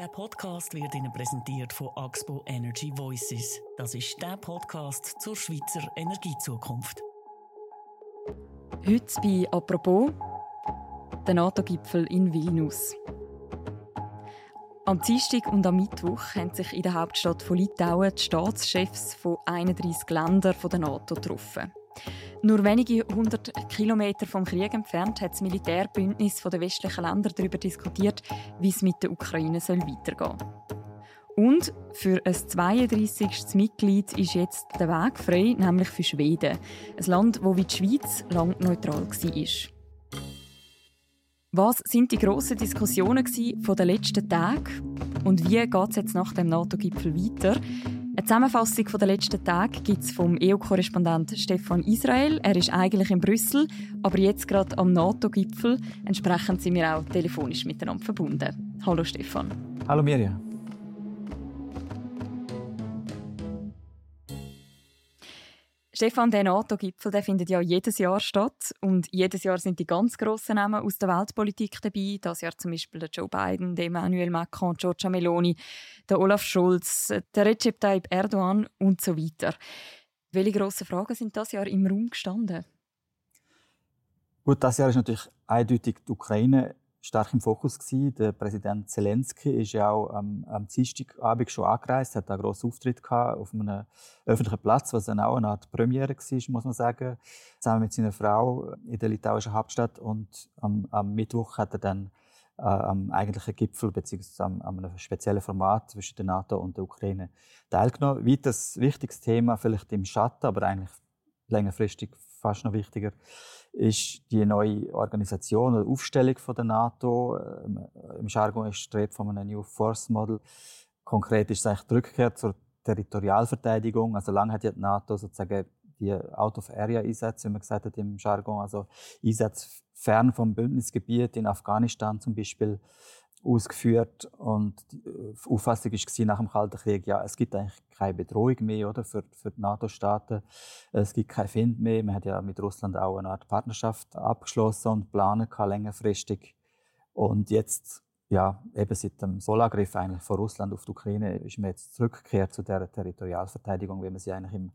Der Podcast wird Ihnen präsentiert von Axpo Energy Voices. Das ist der Podcast zur Schweizer Energiezukunft. Heute bei «Apropos» der NATO-Gipfel in Vilnius. Am Dienstag und am Mittwoch haben sich in der Hauptstadt von Litauen die Staatschefs von 31 Ländern der NATO getroffen. Nur wenige hundert Kilometer vom Krieg entfernt hat das Militärbündnis der westlichen Länder darüber diskutiert, wie es mit der Ukraine weitergehen soll. Und für ein 32. Mitglied ist jetzt der Weg frei, nämlich für Schweden, ein Land, wo wie die Schweiz lang neutral war. Was sind die grossen Diskussionen den letzten Tagen und wie geht es jetzt nach dem NATO-Gipfel weiter? Eine Zusammenfassung der letzten Tage gibt es vom EU-Korrespondent Stefan Israel. Er ist eigentlich in Brüssel, aber jetzt gerade am NATO-Gipfel. Entsprechend sind wir auch telefonisch miteinander verbunden. Hallo Stefan. Hallo Mirja. Stefan, der NATO-Gipfel findet ja jedes Jahr statt und jedes Jahr sind die ganz grossen Namen aus der Weltpolitik dabei. Das Jahr zum Beispiel der Joe Biden, der Emmanuel Macron, Giorgia Meloni, der Olaf Scholz, der Recep Tayyip Erdogan und so weiter. Welche grossen Fragen sind das Jahr im Raum gestanden? Gut, das Jahr ist natürlich eindeutig die Ukraine stark im Fokus gewesen. Der Präsident Zelensky ist ja auch am, am Dienstagabend schon angereist, hat einen grossen Auftritt auf einem öffentlichen Platz, was dann auch eine Art Premiere war, muss man sagen, zusammen mit seiner Frau in der litauischen Hauptstadt. Und am, am Mittwoch hat er dann äh, am eigentlichen Gipfel beziehungsweise am, am einem speziellen Format zwischen der NATO und der Ukraine teilgenommen. Weiteres wichtiges Thema, vielleicht im Schatten, aber eigentlich längerfristig fast noch wichtiger, ist die neue Organisation oder Aufstellung von der NATO. Ähm, Im Jargon ist Rede von einem New Force Model. Konkret ist es eigentlich die Rückkehr zur Territorialverteidigung. Also lange hat ja die NATO sozusagen die Out-of-Area-Einsätze, wie man gesagt hat im Jargon, also Einsätze fern vom Bündnisgebiet in Afghanistan zum Beispiel ausgeführt und die äh, Auffassung war nach dem Kalten Krieg, ja, es gibt eigentlich keine Bedrohung mehr oder, für, für die NATO-Staaten. Es gibt keinen Find mehr. Man hat ja mit Russland auch eine Art Partnerschaft abgeschlossen und planen kann längerfristig. Und jetzt, ja, eben seit dem Solangriff eigentlich von Russland auf die Ukraine ist man jetzt zurückgekehrt zu der Territorialverteidigung, wie man sie eigentlich im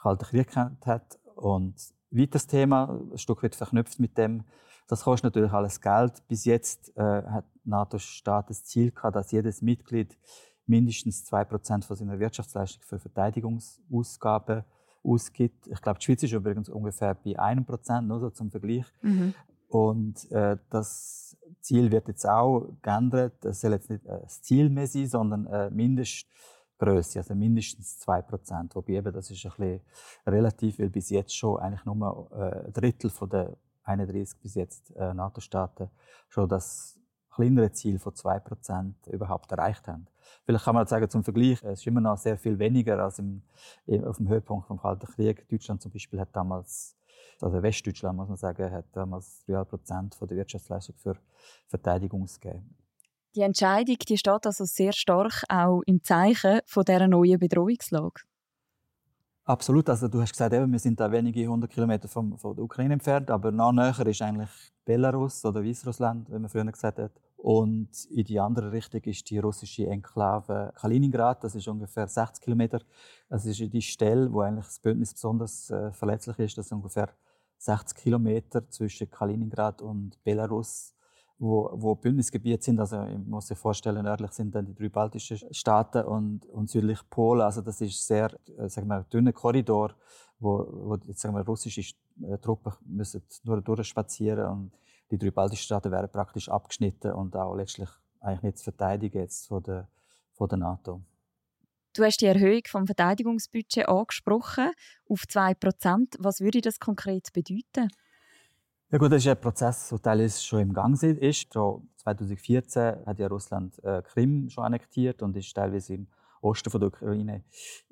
Kalten Krieg kennt hat. Und weiteres Thema, ein Stück weit verknüpft mit dem, das kostet natürlich alles Geld. Bis jetzt äh, hat NATO-Staat das Ziel gehabt, dass jedes Mitglied mindestens zwei Prozent von seiner Wirtschaftsleistung für Verteidigungsausgaben ausgibt. Ich glaube, die Schweiz ist übrigens ungefähr bei einem Prozent, nur so zum Vergleich. Mhm. Und äh, das Ziel wird jetzt auch geändert. Es soll jetzt nicht äh, das Ziel mehr sein, sondern äh, Mindestgröße, also mindestens zwei Prozent. Wobei eben, das ist ein bisschen relativ, weil bis jetzt schon eigentlich nur äh, ein Drittel von der 31 bis jetzt äh, NATO-Staaten schon das kleinere Ziel von 2% überhaupt erreicht haben. Vielleicht kann man sagen, zum Vergleich, es ist immer noch sehr viel weniger als im, auf dem Höhepunkt vom Kalten Krieg. Deutschland zum Beispiel hat damals, also Westdeutschland muss man sagen, hat damals 3,5% von der Wirtschaftsleistung für Verteidigung gegeben. Die Entscheidung, die steht also sehr stark auch im Zeichen von dieser neuen Bedrohungslage. Absolut. Also du hast gesagt, eben, wir sind da wenige hundert Kilometer vom, von der Ukraine entfernt, aber noch näher ist eigentlich Belarus oder Weißrussland, wie man früher gesagt hat. Und in die andere Richtung ist die russische Enklave Kaliningrad. Das ist ungefähr 60 Kilometer. Das ist die Stelle, wo eigentlich das Bündnis besonders äh, verletzlich ist. Das ist ungefähr 60 Kilometer zwischen Kaliningrad und Belarus wo, wo Bündnisgebiete sind. Also ich muss sich vorstellen, nördlich sind dann die drei baltischen Staaten und, und südlich Polen. Also das ist sehr, äh, sagen wir, dünner Korridor, wo, wo jetzt, sagen wir, russische äh, Truppen müssen nur durchspazieren und die drei baltischen Staaten werden praktisch abgeschnitten und auch letztlich eigentlich nicht zu verteidigen jetzt von der, von der NATO. Du hast die Erhöhung vom Verteidigungsbudget angesprochen auf 2%. Was würde das konkret bedeuten? Ja gut, das ist ein Prozess, der teilweise schon im Gang ist. Schon 2014 hat ja Russland äh, Krim schon annektiert und ist teilweise im Osten von der Ukraine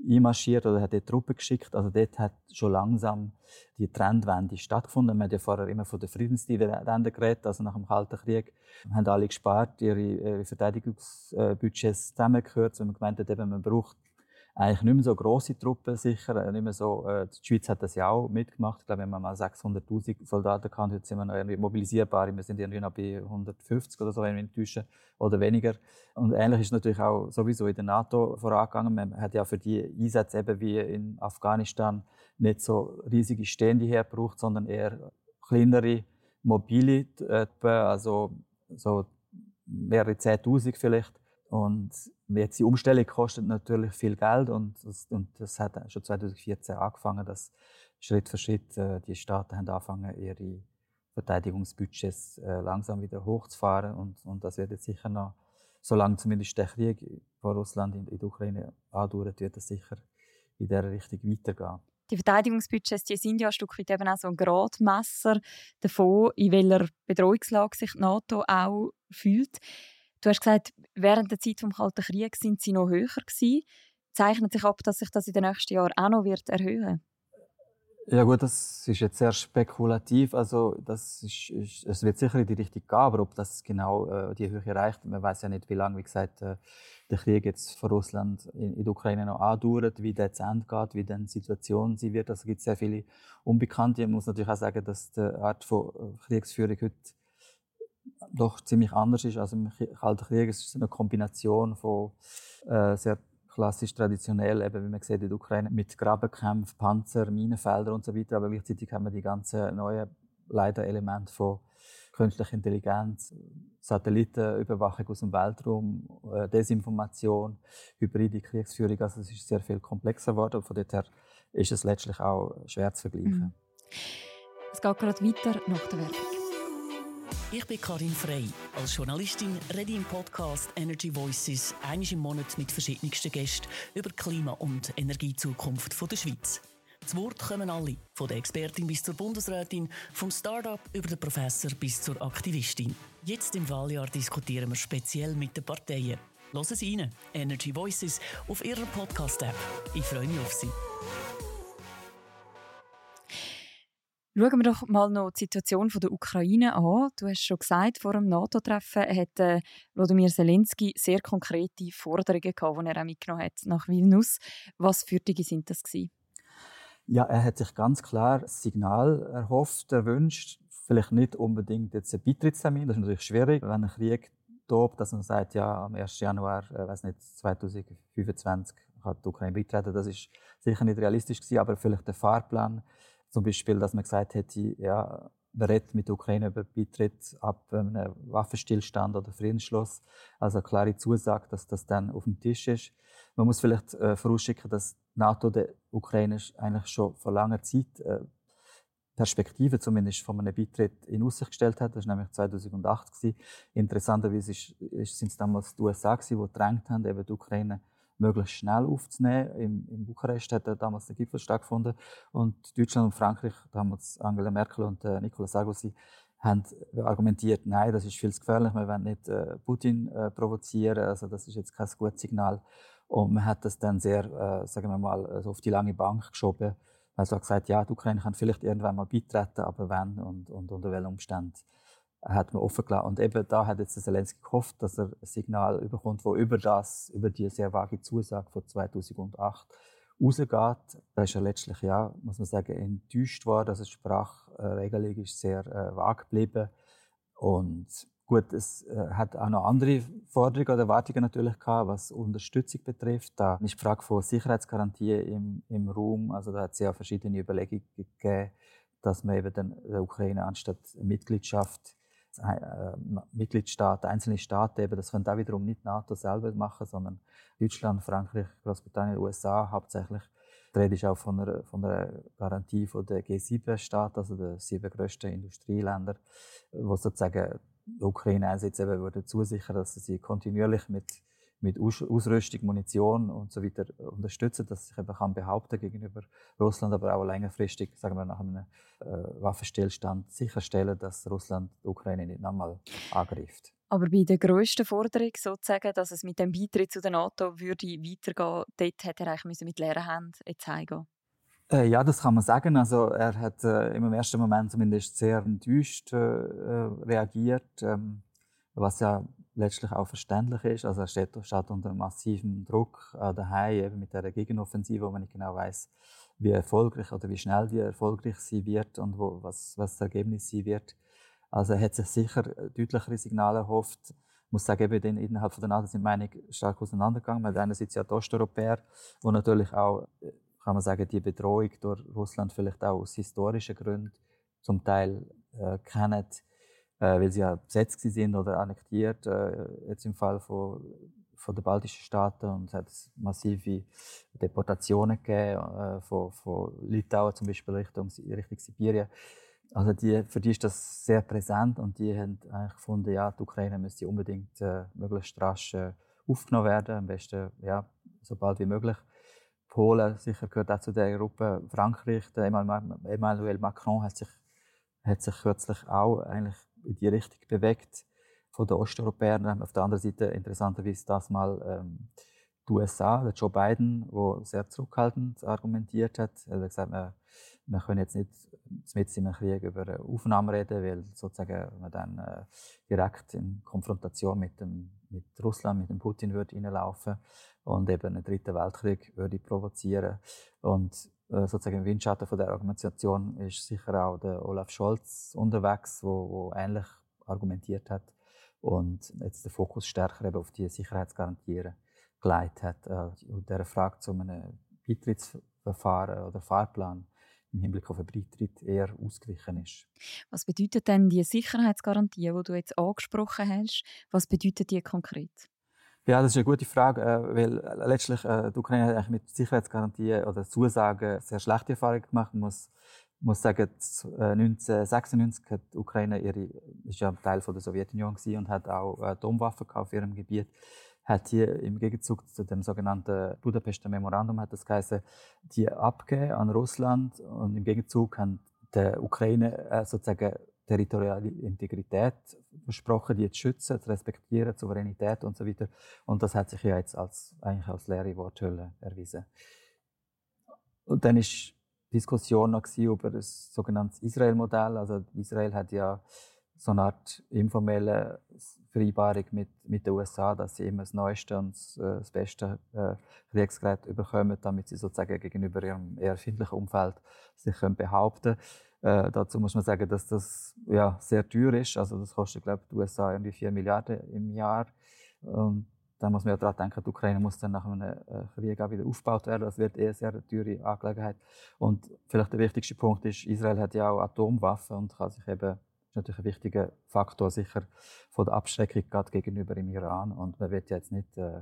einmarschiert oder hat dort Truppen geschickt. Also dort hat schon langsam die Trendwende stattgefunden. Man hat ja vorher immer von der Friedensdividende geredet, also nach dem Kalten Krieg. Man haben alle gespart, ihre, ihre Verteidigungsbudgets zusammengehört, weil man gemeint hat, eben, man braucht eigentlich nicht mehr so große Truppen sicher, äh, nicht mehr so, äh, die Schweiz hat das ja auch mitgemacht, ich glaube, wir haben mal 600'000 Soldaten gehabt, jetzt sind wir noch irgendwie mobilisierbar, wir sind irgendwie noch bei 150 oder so, wenn wir enttäuschen, oder weniger. Und ähnlich ist natürlich auch sowieso in der NATO vorangegangen, man hat ja für die Einsätze eben wie in Afghanistan nicht so riesige Stände hergebraucht, sondern eher kleinere, mobile, also so mehrere 10'000 vielleicht. Und jetzt die Umstellung kostet natürlich viel Geld und das, und das hat schon 2014 angefangen, dass Schritt für Schritt äh, die Staaten haben angefangen, ihre Verteidigungsbudgets äh, langsam wieder hochzufahren und, und das wird jetzt sicher noch, solange zumindest der Krieg von Russland in, in der Ukraine andauert, wird das sicher in dieser Richtung weitergehen. Die Verteidigungsbudgets die sind ja ein Stück weit eben auch so ein Gradmesser davon, in welcher Bedrohungslage sich die NATO auch fühlt. Du hast gesagt, während der Zeit des Kalten Krieges sind sie noch höher gewesen. Zeichnet sich ab, dass sich das in den nächsten Jahren auch noch wird erhöhen ja gut, das ist jetzt sehr spekulativ. Also das ist, ist, es wird sicher in die Richtung gehen, aber ob das genau äh, die Höhe erreicht, man weiß ja nicht, wie lange, wie gesagt, äh, der Krieg jetzt von Russland in, in der Ukraine noch andauert, wie der zu Ende geht, wie dann die Situation sie wird. Also es gibt sehr viele Unbekannte. Man muss natürlich auch sagen, dass die Art von äh, Kriegsführung heute doch ziemlich anders ist. Also im Kalten Krieg ist es eine Kombination von äh, sehr klassisch traditionell, eben wie man sieht in der Ukraine, mit Grabenkämpfen, Panzer, Minenfelder und so weiter. Aber gleichzeitig haben wir die ganzen neuen leider Elemente von künstlicher Intelligenz, Satellitenüberwachung aus dem Weltraum, äh, Desinformation, hybride Kriegsführung. Also es ist sehr viel komplexer geworden. Von daher ist es letztlich auch schwer zu vergleichen. Mhm. Es geht gerade weiter nach der Werbung. Ich bin Karin Frey. Als Journalistin rede ich im Podcast Energy Voices einmal im Monat mit verschiedensten Gästen über Klima- und Energiezukunft der Schweiz. Zu Wort kommen alle, von der Expertin bis zur Bundesrätin, vom Start-up über den Professor bis zur Aktivistin. Jetzt im Wahljahr diskutieren wir speziell mit den Parteien. Hören Sie rein, Energy Voices, auf Ihrer Podcast-App. Ich freue mich auf Sie. Schauen wir doch mal noch die Situation der Ukraine an. Du hast schon gesagt, vor dem NATO-Treffen hat äh, Wladimir Zelensky sehr konkrete Forderungen gehabt, die er auch mitgenommen hat nach Vilnius. Was für Dinge sind das gewesen? Ja, er hat sich ganz klar ein Signal erhofft, erwünscht. Vielleicht nicht unbedingt jetzt ein Beitrittstermin, das ist natürlich schwierig, wenn ein Krieg tobt, dass man sagt, ja, am 1. Januar, äh, weiß nicht, 2025 kann die Ukraine beitreten. Das ist sicher nicht realistisch gewesen, aber vielleicht der Fahrplan zum Beispiel, dass man gesagt hätte, ja, man redet mit der Ukraine über Beitritt ab einem Waffenstillstand oder Friedensschluss. Also eine klare Zusage, dass das dann auf dem Tisch ist. Man muss vielleicht äh, vorausschicken, dass die NATO der Ukraine eigentlich schon vor langer Zeit äh, Perspektive zumindest von einem Beitritt in Aussicht gestellt hat. Das war nämlich 2008. Gewesen. Interessanterweise sind es damals die USA, gewesen, die gedrängt haben, eben die Ukraine möglichst schnell aufzunehmen. In, in Bukarest hat damals der Gipfel stattgefunden und Deutschland und Frankreich, damals Angela Merkel und äh, Nicolas Sarkozy, haben argumentiert, nein, das ist viel zu gefährlich, wir wollen nicht äh, Putin äh, provozieren, also das ist jetzt kein gutes Signal. Und man hat das dann sehr, äh, sagen wir mal, also auf die lange Bank geschoben. Also hat gesagt, ja, die Ukraine kann vielleicht irgendwann mal beitreten, aber wann und, und unter welchen Umständen hat man offen gelassen. Und eben da hat jetzt Zelensky gehofft, dass er ein Signal überkommt, wo über das, über die sehr vage Zusage von 2008 rausgeht. Da ist er letztlich, ja, muss man sagen, enttäuscht worden. Also die Sprachregelung ist sehr äh, vage geblieben. Und gut, es äh, hat auch noch andere Forderungen oder Erwartungen natürlich gehabt, was Unterstützung betrifft. Da ist die Frage von Sicherheitsgarantien im, im Raum. Also da hat es ja verschiedene Überlegungen gegeben, dass man eben der Ukraine anstatt Mitgliedschaft Mitgliedstaaten, einzelne Staaten eben, das können da wiederum nicht NATO selber machen, sondern Deutschland, Frankreich, Großbritannien, USA hauptsächlich. Die Rede ist auch von einer, von einer Garantie von der G7-Staaten, also der sieben grössten Industrieländer, wo sozusagen die Ukraine einerseits würde zusichern, dass sie kontinuierlich mit mit Ausrüstung, Munition und so weiter unterstützen, dass sich eben kann behaupten gegenüber Russland, aber auch längerfristig, sagen wir nach einem äh, Waffenstillstand sicherstellen, dass Russland die Ukraine nicht nochmal angreift. Aber bei der grössten Forderung sozusagen, dass es mit dem Beitritt zu der NATO würde weitergehen, dort hätte er eigentlich mit leeren Händen jetzt heimgehen äh, ja, das kann man sagen. Also er hat äh, im ersten Moment zumindest sehr enttäuscht äh, reagiert, ähm, was ja letztlich auch verständlich ist. Also er steht, steht unter massivem Druck äh, daheim, eben mit der Gegenoffensive, wo man nicht genau weiß, wie erfolgreich oder wie schnell die erfolgreich sie wird und wo, was, was das Ergebnis sie wird. Also er hat sich sicher deutlichere Signale erhofft. Ich muss sagen, eben innerhalb von der NATO sind Meinungen stark auseinandergegangen. Man hat einerseits ja die Osteuropäer, wo natürlich auch, kann man sagen, die Bedrohung durch Russland vielleicht auch aus historischen Gründen zum Teil äh, kennen äh, weil sie ja besetzt sind oder annektiert, äh, jetzt im Fall von, von den baltischen Staaten. Und es hat massive Deportationen gegeben, äh, von, von Litauen zum Beispiel Richtung, Richtung Sibirien. Also die, für die ist das sehr präsent und die haben eigentlich gefunden, ja, die Ukraine müsste unbedingt äh, möglichst rasch äh, aufgenommen werden, am besten ja, so bald wie möglich. Polen sicher gehört auch zu der Gruppe. Frankreich, der Emmanuel Macron hat sich, hat sich kürzlich auch eigentlich in die Richtung bewegt von den Osteuropäern. Auf der anderen Seite interessanterweise das mal ähm, die USA, der Joe Biden, der sehr zurückhaltend argumentiert hat. Er hat gesagt, wir, wir können jetzt nicht mit einem Krieg über Aufnahmen reden, weil sozusagen man dann äh, direkt in Konfrontation mit, dem, mit Russland, mit dem Putin würde reinlaufen und eben einen dritten Weltkrieg würde provozieren. Und sozusagen im Windschatten von der Argumentation ist sicher auch der Olaf Scholz unterwegs, wo, wo ähnlich argumentiert hat und jetzt den Fokus stärker eben auf die Sicherheitsgarantien geleitet hat. Äh, und der Frage zu einem Beitrittsverfahren oder Fahrplan im Hinblick auf einen Beitritt eher ausgewichen ist. Was bedeutet denn die Sicherheitsgarantien, die du jetzt angesprochen hast? Was bedeutet die konkret? Ja, das ist eine gute Frage, äh, weil äh, letztlich äh, die Ukraine hat eigentlich mit Sicherheitsgarantien oder Zusagen sehr schlechte Erfahrungen gemacht. Man muss, muss sagen, 1996 hat die Ukraine ihre, ist ja Teil von der Sowjetunion gewesen und hat auch Atomwaffen auf ihrem Gebiet. Hat hier im Gegenzug zu dem sogenannten Budapester Memorandum hat das geheißen, die abgeben an Russland und im Gegenzug haben der Ukraine sozusagen territoriale Integrität versprochen, die zu schützen, zu respektieren, Souveränität und so weiter. Und das hat sich ja jetzt als, eigentlich als leere Worthülle erwiesen. Und dann ist Diskussion noch über das sogenannte Israel-Modell. Also Israel hat ja so eine Art informelle Vereinbarung mit, mit den USA, dass sie immer das Neueste und das, äh, beste äh, Kriegsgerät bekommen, damit sie sozusagen gegenüber ihrem eher findlichen Umfeld sich können behaupten äh, dazu muss man sagen, dass das ja, sehr teuer ist. Also das kostet, glaube ich, die USA irgendwie 4 Milliarden im Jahr. Und da muss man ja daran denken, die Ukraine muss dann nach einem äh, Krieg auch wieder aufgebaut werden. Das wird eher eine sehr teure Angelegenheit. Und vielleicht der wichtigste Punkt ist, Israel hat ja auch Atomwaffen und kann sich eben, ist natürlich ein wichtiger Faktor sicher von der Abschreckung gerade gegenüber dem Iran. Und man wird jetzt nicht äh,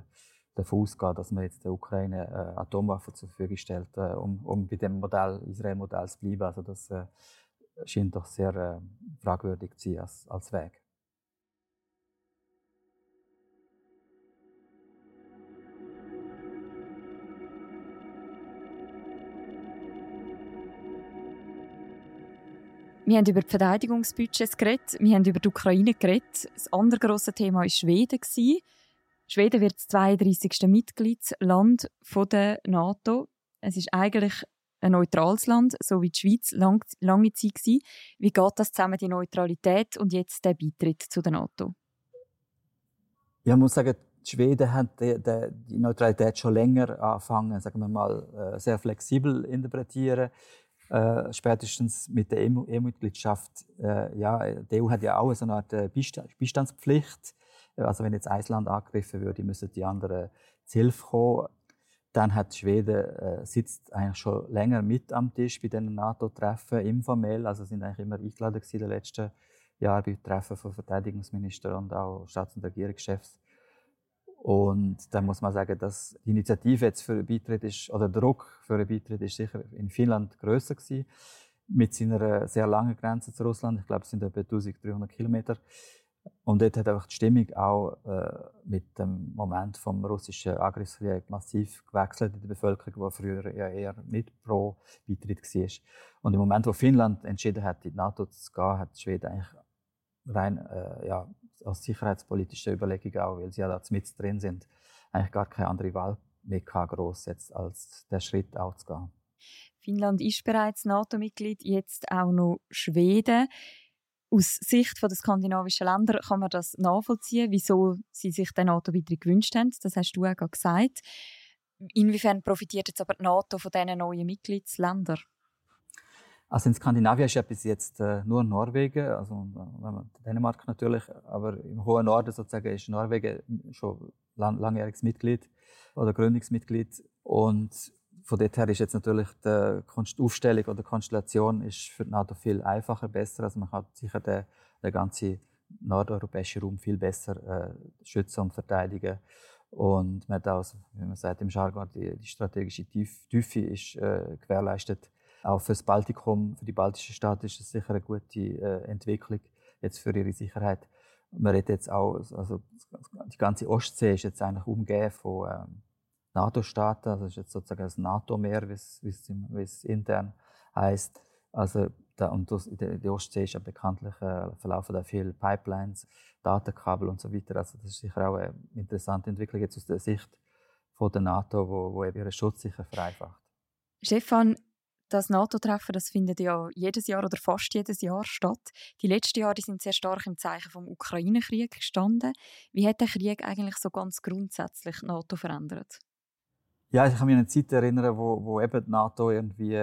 davon ausgehen, dass man jetzt der Ukraine äh, Atomwaffen zur Verfügung stellt, äh, um, um bei dem Modell, Israel-Modell zu bleiben. Also das äh, scheint doch sehr äh, fragwürdig zu sein als, als Weg. Wir haben über die Verteidigungsbudgets geredet, wir haben über die Ukraine geredet. Das andere grosse Thema war Schweden. Schweden wird das 32. Mitgliedsland der NATO. Es ist eigentlich ein neutrales Land, so wie die Schweiz lang, lange Zeit war. Wie geht das zusammen, die Neutralität und jetzt der Beitritt zu der NATO? Ja, ich muss sagen, Schweden hat die, die, die, Neutralität schon länger angefangen, sagen wir mal, äh, sehr flexibel interpretieren. Äh, spätestens mit der EU-Mitgliedschaft, äh, ja, die EU hat ja auch so eine Art äh, Beistandspflicht also wenn jetzt ein Land angegriffen würde, müssen die anderen zu Hilfe kommen. Dann hat Schweden äh, sitzt eigentlich schon länger mit am Tisch bei den NATO-Treffen informell, also sind eigentlich immer eingeladen in den letzten Jahren bei Treffen von Verteidigungsministern und auch Staats- und Regierungschefs. Und dann muss man sagen, dass die Initiative jetzt für einen Beitritt ist, oder der Druck für einen Beitritt ist sicher in Finnland größer gewesen, mit seiner sehr langen Grenze zu Russland. Ich glaube, es sind etwa 1300 Kilometer. Und dort hat einfach die Stimmung auch äh, mit dem Moment vom russischen Angriffskrieg massiv gewechselt in der Bevölkerung, die früher ja eher nicht pro Beitritt war. Und im Moment, wo Finnland entschieden hat, in die NATO zu gehen, hat Schweden eigentlich rein äh, ja, aus sicherheitspolitischer Überlegung auch, weil sie ja da mit drin sind, eigentlich gar keine andere Wahl mehr groß jetzt als der Schritt auch zu gehen. Finnland ist bereits NATO-Mitglied, jetzt auch noch Schweden. Aus Sicht der skandinavischen Länder kann man das nachvollziehen, wieso sie sich den NATO-Beitritt gewünscht haben. Das hast du auch gesagt. Inwiefern profitiert jetzt aber die NATO von diesen neuen Mitgliedsländern? Also in Skandinavien ist ja bis jetzt äh, nur Norwegen, also äh, Dänemark natürlich, aber im hohen Norden sozusagen ist Norwegen schon lang, langjähriges Mitglied oder Gründungsmitglied und von dort her ist jetzt natürlich die Aufstellung oder Konstellation ist für die NATO viel einfacher, besser. Also man kann sicher den, den ganzen nordeuropäischen Raum viel besser äh, schützen und verteidigen. Und man hat auch, wie man sagt im Jargon, die, die strategische Tiefe ist äh, gewährleistet. Auch für das Baltikum, für die baltischen Staaten ist es sicher eine gute äh, Entwicklung jetzt für ihre Sicherheit. Man redet jetzt auch, also die ganze Ostsee ist jetzt eigentlich umgeben von ähm, NATO-Staaten. Also das ist jetzt sozusagen das NATO-Meer, wie es intern heißt. Also da, und das, die, Ostsee ist ja bekanntlich äh, verlaufen da viele Pipelines, Datenkabel und so weiter. Also das ist sicher auch eine interessante Entwicklung jetzt aus der Sicht von der NATO, wo, wo eben ihren Schutz sicher vereinfacht. Stefan, das NATO-Treffen, das findet ja jedes Jahr oder fast jedes Jahr statt. Die letzten Jahre sind sehr stark im Zeichen vom Ukraine-Krieg gestanden. Wie hat der Krieg eigentlich so ganz grundsätzlich die NATO verändert? Ja, ich kann mich an eine Zeit erinnern, wo, wo eben die NATO irgendwie,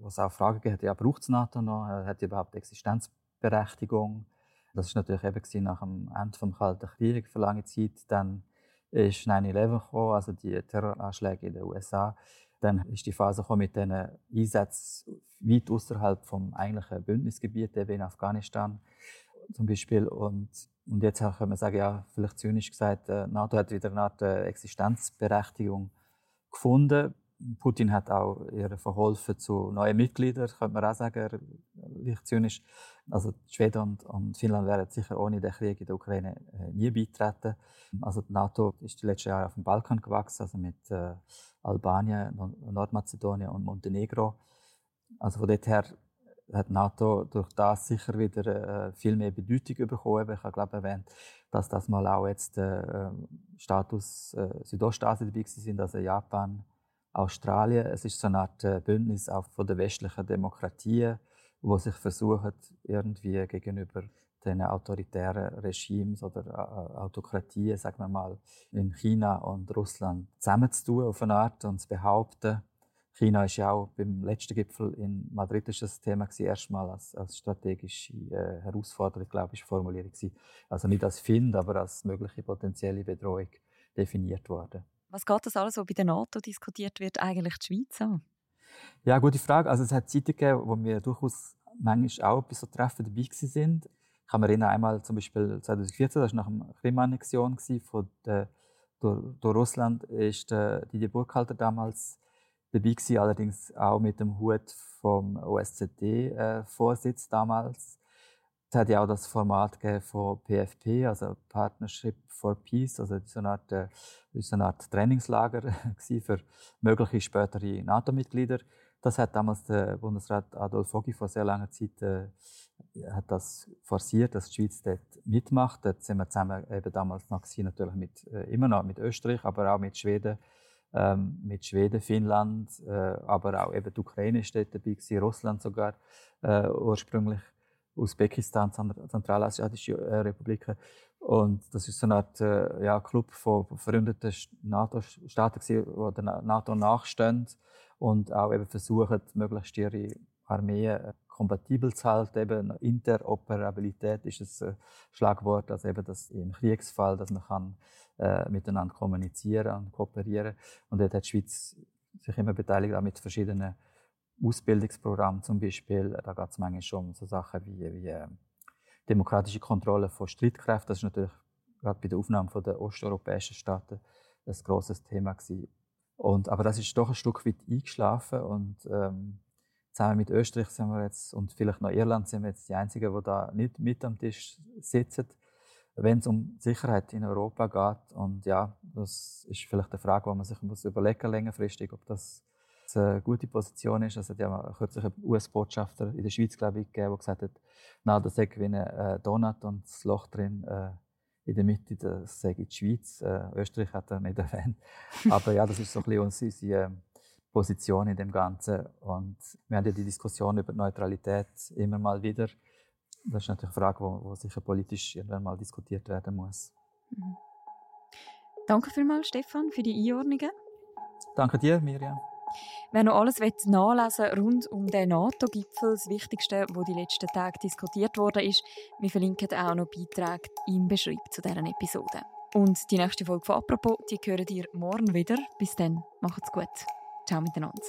wo es auch Fragen hat, ja, braucht es NATO noch? Hat die überhaupt Existenzberechtigung? Das war natürlich eben nach dem Ende des Kalten Krieges für lange Zeit. Dann ist 9-11 gekommen, also die Terroranschläge in den USA. Dann ist die Phase mit diesen Einsätzen weit außerhalb vom eigentlichen Bündnisgebiet, eben in Afghanistan zum Beispiel. Und, und jetzt kann man sagen, ja, vielleicht zynisch gesagt, äh, NATO hat wieder eine Art äh, Existenzberechtigung gefunden. Putin hat auch ihr verholfen zu neuen Mitgliedern, könnte man auch sagen, leicht zynisch. Also Schweden und, und, Finnland wären sicher ohne den Krieg in der Ukraine äh, nie beitreten. Also die NATO ist die letzten Jahre auf dem Balkan gewachsen, also mit äh, Albanien, Nordmazedonien und Montenegro. Also von dort her hat NATO durch das sicher wieder äh, viel mehr Bedeutung bekommen. Ich habe glaube erwähnt, dass das mal auch jetzt äh, Status äh, Südostasien dabei sind, also Japan, Australien. Es ist so eine Art äh, Bündnis auch von der westlichen Demokratien, wo sich versuchen irgendwie gegenüber den autoritären Regimes oder äh, Autokratien, sagen wir mal, in China und Russland zusammenzutun auf eine Art und zu behaupten, China ist ja auch beim letzten Gipfel in Madrid ist das Thema gewesen, erstmal als, als strategische äh, Herausforderung, glaube ich, formuliert gewesen. Also nicht als Find, aber als mögliche potenzielle Bedrohung definiert worden. Was geht das alles, was bei der NATO diskutiert wird, eigentlich die Schweiz an? Ja, gute Frage. Also es hat Zeiten gegeben, wo wir durchaus manchmal auch bei so Treffen dabei sind. Ich kann mich erinnern, einmal zum Beispiel 2014, das war nach der Krim-Annexion von der, durch, durch Russland, ist der Didier Burkhalter damals dabei gewesen, allerdings auch mit dem Hut vom OSZE-Vorsitz äh, damals. Es hat ja auch das Format von PFP, also Partnership for Peace, also so eine Art, äh, so eine Art Trainingslager für mögliche spätere NATO-Mitglieder. Das hat damals der Bundesrat Adolf Foggi vor sehr langer Zeit äh, hat das forciert, dass die Schweiz dort mitmacht. Dort sind wir zusammen eben damals noch gewesen, natürlich mit, äh, immer noch mit Österreich, aber auch mit Schweden, ähm, mit Schweden, Finnland, äh, aber auch eben die Ukraine dort dabei gewesen, Russland sogar äh, ursprünglich, Usbekistan, Zentralasiatische äh, Republiken. Und das ist so eine Art äh, ja, Club von befreundeten NATO-Staaten, die der NATO nachstehen und auch eben versuchen, möglichst ihre Armeen äh, kompatibel zu halten. Eben Interoperabilität ist ein äh, Schlagwort, also eben das im Kriegsfall, dass man kann äh, miteinander kommunizieren und kooperieren. Und dort hat die Schweiz sich immer beteiligt, auch mit verschiedenen Ausbildungsprogrammen zum Beispiel. Da geht es manchmal schon um so Sachen wie, wie äh, demokratische Kontrolle von Streitkräften. Das ist natürlich gerade bei der Aufnahme von der osteuropäischen Staaten ein grosses Thema gewesen. Und, aber das ist doch ein Stück weit eingeschlafen und ähm, zusammen mit Österreich sind wir jetzt und vielleicht noch Irland sind wir jetzt die einzigen, die da nicht mit am Tisch sitzen wenn es um Sicherheit in Europa geht. Und ja, das ist vielleicht eine Frage, die man sich muss überlegen längerfristig, ob das eine gute Position ist. Also, die haben kürzlich einen US-Botschafter in der Schweiz, glaube ich, gegeben, der gesagt hat, na, das sei wie ein äh, Donut und das Loch drin äh, in der Mitte, das sei die Schweiz. Äh, Österreich hat er nicht erwähnt. Aber ja, das ist so ein bisschen unsere Position in dem Ganzen. Und wir haben ja die Diskussion über Neutralität immer mal wieder. Das ist natürlich eine Frage, die sicher politisch irgendwann mal diskutiert werden muss. Mhm. Danke vielmals, Stefan, für die Einordnungen. Danke dir, Miriam. Wer noch alles nachlesen will rund um den NATO-Gipfel, das Wichtigste, was die letzten Tage diskutiert wurde, ist, wir verlinken auch noch Beiträge im Beschreib zu dieser Episode. Und die nächste Folge von «Apropos», die hören ihr morgen wieder. Bis dann, macht's gut. Ciao miteinander.